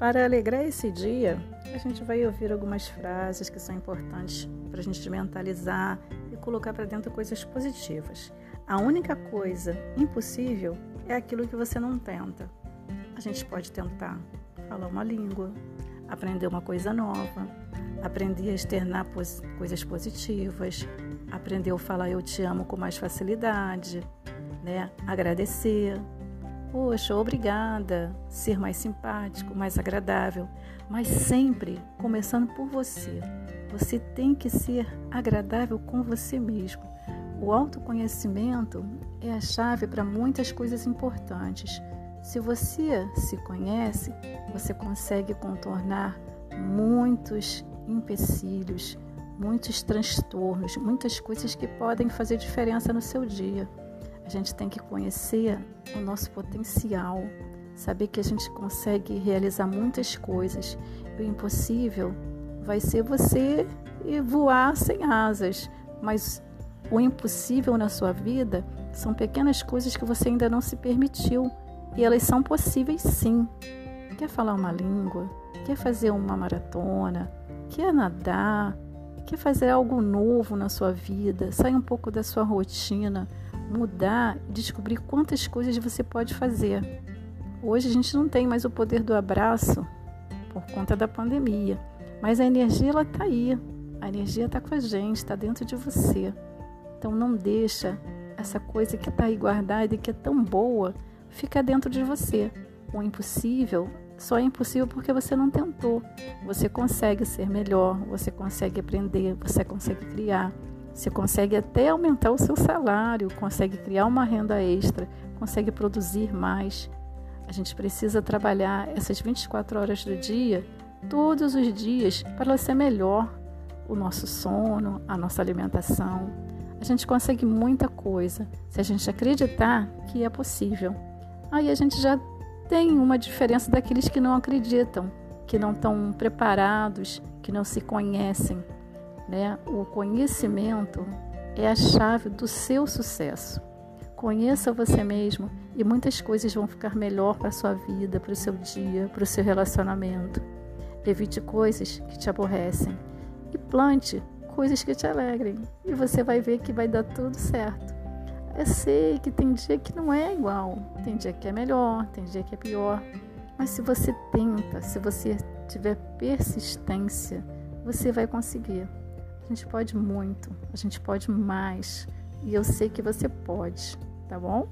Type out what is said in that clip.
Para alegrar esse dia, a gente vai ouvir algumas frases que são importantes para a gente mentalizar e colocar para dentro coisas positivas. A única coisa impossível é aquilo que você não tenta. A gente pode tentar falar uma língua, aprender uma coisa nova, aprender a externar coisas positivas, aprender a falar eu te amo com mais facilidade, né? Agradecer. Poxa, obrigada. Ser mais simpático, mais agradável, mas sempre começando por você. Você tem que ser agradável com você mesmo. O autoconhecimento é a chave para muitas coisas importantes. Se você se conhece, você consegue contornar muitos empecilhos, muitos transtornos, muitas coisas que podem fazer diferença no seu dia. A gente tem que conhecer o nosso potencial, saber que a gente consegue realizar muitas coisas. O impossível vai ser você voar sem asas, mas o impossível na sua vida são pequenas coisas que você ainda não se permitiu e elas são possíveis sim. Quer falar uma língua? Quer fazer uma maratona? Quer nadar? Quer fazer algo novo na sua vida? Sair um pouco da sua rotina, mudar e descobrir quantas coisas você pode fazer. Hoje a gente não tem mais o poder do abraço por conta da pandemia, mas a energia ela tá aí. A energia está com a gente, está dentro de você. Então não deixa essa coisa que está aí guardada e que é tão boa fica dentro de você. O impossível só é impossível porque você não tentou. Você consegue ser melhor, você consegue aprender, você consegue criar, você consegue até aumentar o seu salário, consegue criar uma renda extra, consegue produzir mais. A gente precisa trabalhar essas 24 horas do dia, todos os dias, para ser melhor. O nosso sono, a nossa alimentação. A gente consegue muita coisa se a gente acreditar que é possível aí a gente já tem uma diferença daqueles que não acreditam, que não estão preparados, que não se conhecem. Né? O conhecimento é a chave do seu sucesso. Conheça você mesmo e muitas coisas vão ficar melhor para a sua vida, para o seu dia, para o seu relacionamento. Evite coisas que te aborrecem e plante coisas que te alegrem e você vai ver que vai dar tudo certo. Eu sei que tem dia que não é igual, tem dia que é melhor, tem dia que é pior. Mas se você tenta, se você tiver persistência, você vai conseguir. Gente pode muito, a gente pode mais. E eu sei que você pode, tá bom?